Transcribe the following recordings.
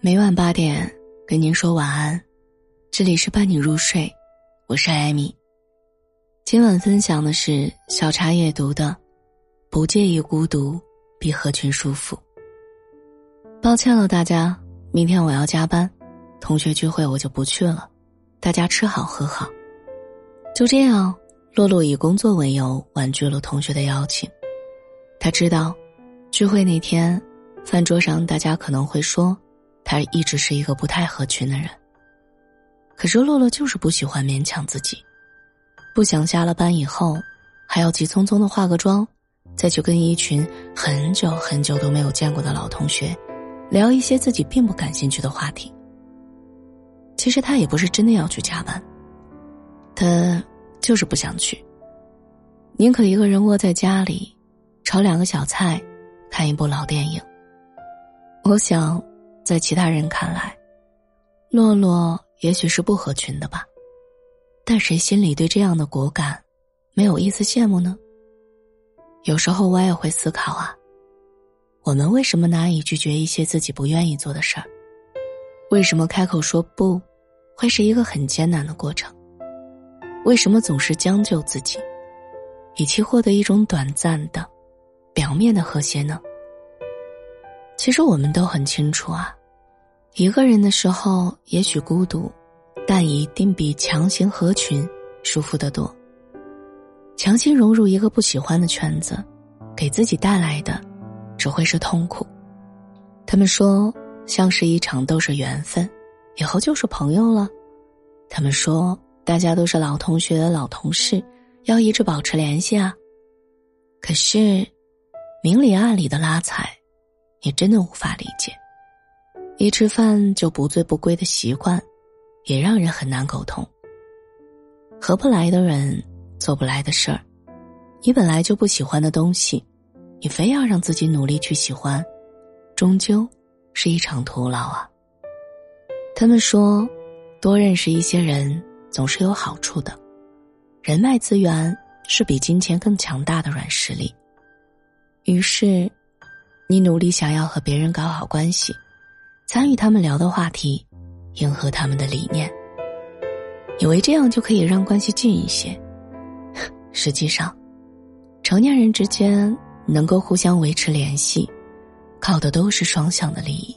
每晚八点跟您说晚安，这里是伴你入睡，我是艾米。今晚分享的是小茶夜读的《不介意孤独，比合群舒服》。抱歉了，大家，明天我要加班，同学聚会我就不去了，大家吃好喝好。就这样，洛洛以工作为由婉拒了同学的邀请。他知道，聚会那天，饭桌上大家可能会说，他一直是一个不太合群的人。可是洛洛就是不喜欢勉强自己，不想下了班以后，还要急匆匆的化个妆，再去跟一群很久很久都没有见过的老同学，聊一些自己并不感兴趣的话题。其实他也不是真的要去加班，他就是不想去，宁可一个人窝在家里。炒两个小菜，看一部老电影。我想，在其他人看来，洛洛也许是不合群的吧，但谁心里对这样的果敢，没有一丝羡慕呢？有时候我也会思考啊，我们为什么难以拒绝一些自己不愿意做的事儿？为什么开口说不，会是一个很艰难的过程？为什么总是将就自己，以期获得一种短暂的？表面的和谐呢？其实我们都很清楚啊，一个人的时候也许孤独，但一定比强行合群舒服得多。强行融入一个不喜欢的圈子，给自己带来的只会是痛苦。他们说，相识一场都是缘分，以后就是朋友了。他们说，大家都是老同学、老同事，要一直保持联系啊。可是。明里暗里的拉踩，也真的无法理解。一吃饭就不醉不归的习惯，也让人很难沟通。合不来的人，做不来的事儿，你本来就不喜欢的东西，你非要让自己努力去喜欢，终究是一场徒劳啊。他们说，多认识一些人总是有好处的，人脉资源是比金钱更强大的软实力。于是，你努力想要和别人搞好关系，参与他们聊的话题，迎合他们的理念，以为这样就可以让关系近一些。实际上，成年人之间能够互相维持联系，靠的都是双向的利益。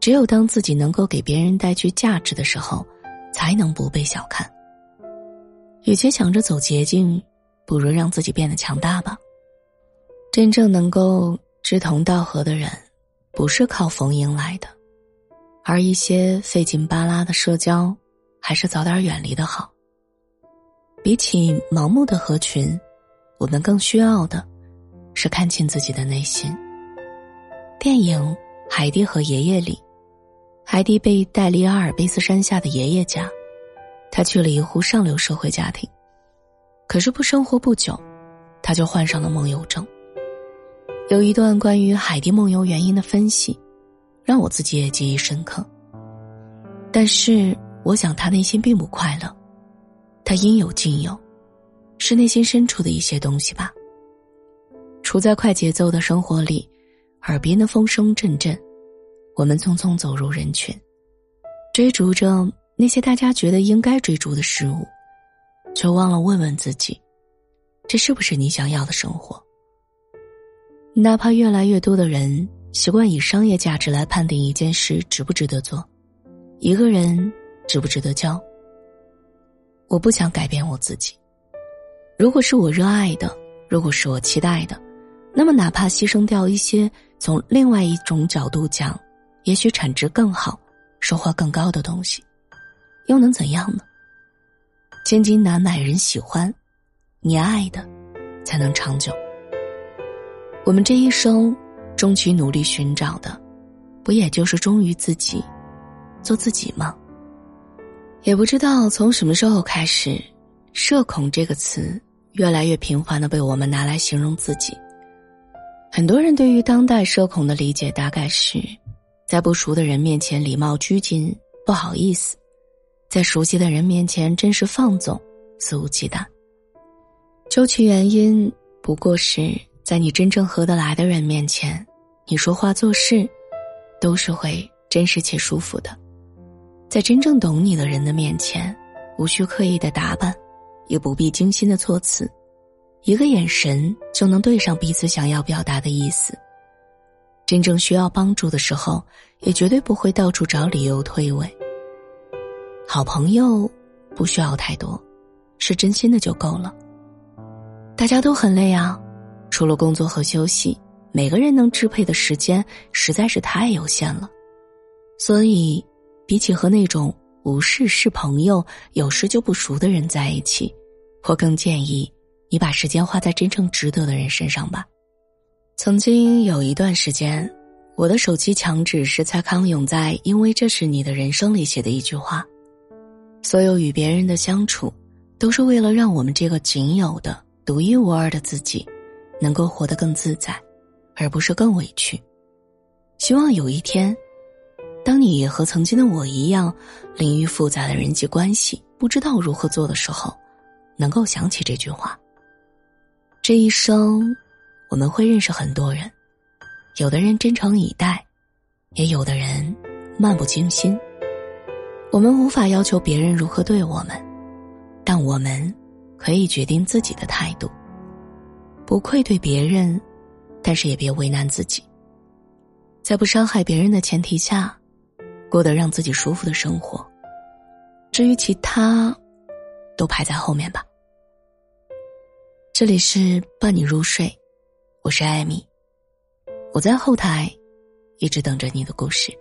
只有当自己能够给别人带去价值的时候，才能不被小看。与其想着走捷径，不如让自己变得强大吧。真正能够志同道合的人，不是靠逢迎来的，而一些费劲巴拉的社交，还是早点远离的好。比起盲目的合群，我们更需要的，是看清自己的内心。电影《海蒂和爷爷》里，海蒂被带离阿尔卑斯山下的爷爷家，他去了一户上流社会家庭，可是不生活不久，他就患上了梦游症。有一段关于海蒂梦游原因的分析，让我自己也记忆深刻。但是，我想他内心并不快乐，他应有尽有，是内心深处的一些东西吧。处在快节奏的生活里，耳边的风声阵阵，我们匆匆走入人群，追逐着那些大家觉得应该追逐的事物，却忘了问问自己：这是不是你想要的生活？哪怕越来越多的人习惯以商业价值来判定一件事值不值得做，一个人值不值得交。我不想改变我自己。如果是我热爱的，如果是我期待的，那么哪怕牺牲掉一些，从另外一种角度讲，也许产值更好、收获更高的东西，又能怎样呢？千金难买人喜欢，你爱的，才能长久。我们这一生，终其努力寻找的，不也就是忠于自己，做自己吗？也不知道从什么时候开始，“社恐”这个词越来越频繁的被我们拿来形容自己。很多人对于当代社恐的理解，大概是在不熟的人面前礼貌拘谨、不好意思，在熟悉的人面前真实放纵、肆无忌惮。究其原因，不过是。在你真正合得来的人面前，你说话做事，都是会真实且舒服的。在真正懂你的人的面前，无需刻意的打扮，也不必精心的措辞，一个眼神就能对上彼此想要表达的意思。真正需要帮助的时候，也绝对不会到处找理由推诿。好朋友不需要太多，是真心的就够了。大家都很累啊，除了工作和休息，每个人能支配的时间实在是太有限了。所以，比起和那种无事是朋友、有事就不熟的人在一起，我更建议你把时间花在真正值得的人身上吧。曾经有一段时间，我的手机墙纸是蔡康永在《因为这是你的人生》里写的一句话：“所有与别人的相处，都是为了让我们这个仅有的。”独一无二的自己，能够活得更自在，而不是更委屈。希望有一天，当你也和曾经的我一样，淋于复杂的人际关系，不知道如何做的时候，能够想起这句话。这一生，我们会认识很多人，有的人真诚以待，也有的人漫不经心。我们无法要求别人如何对我们，但我们。可以决定自己的态度，不愧对别人，但是也别为难自己。在不伤害别人的前提下，过得让自己舒服的生活。至于其他，都排在后面吧。这里是伴你入睡，我是艾米，我在后台一直等着你的故事。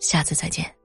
下次再见。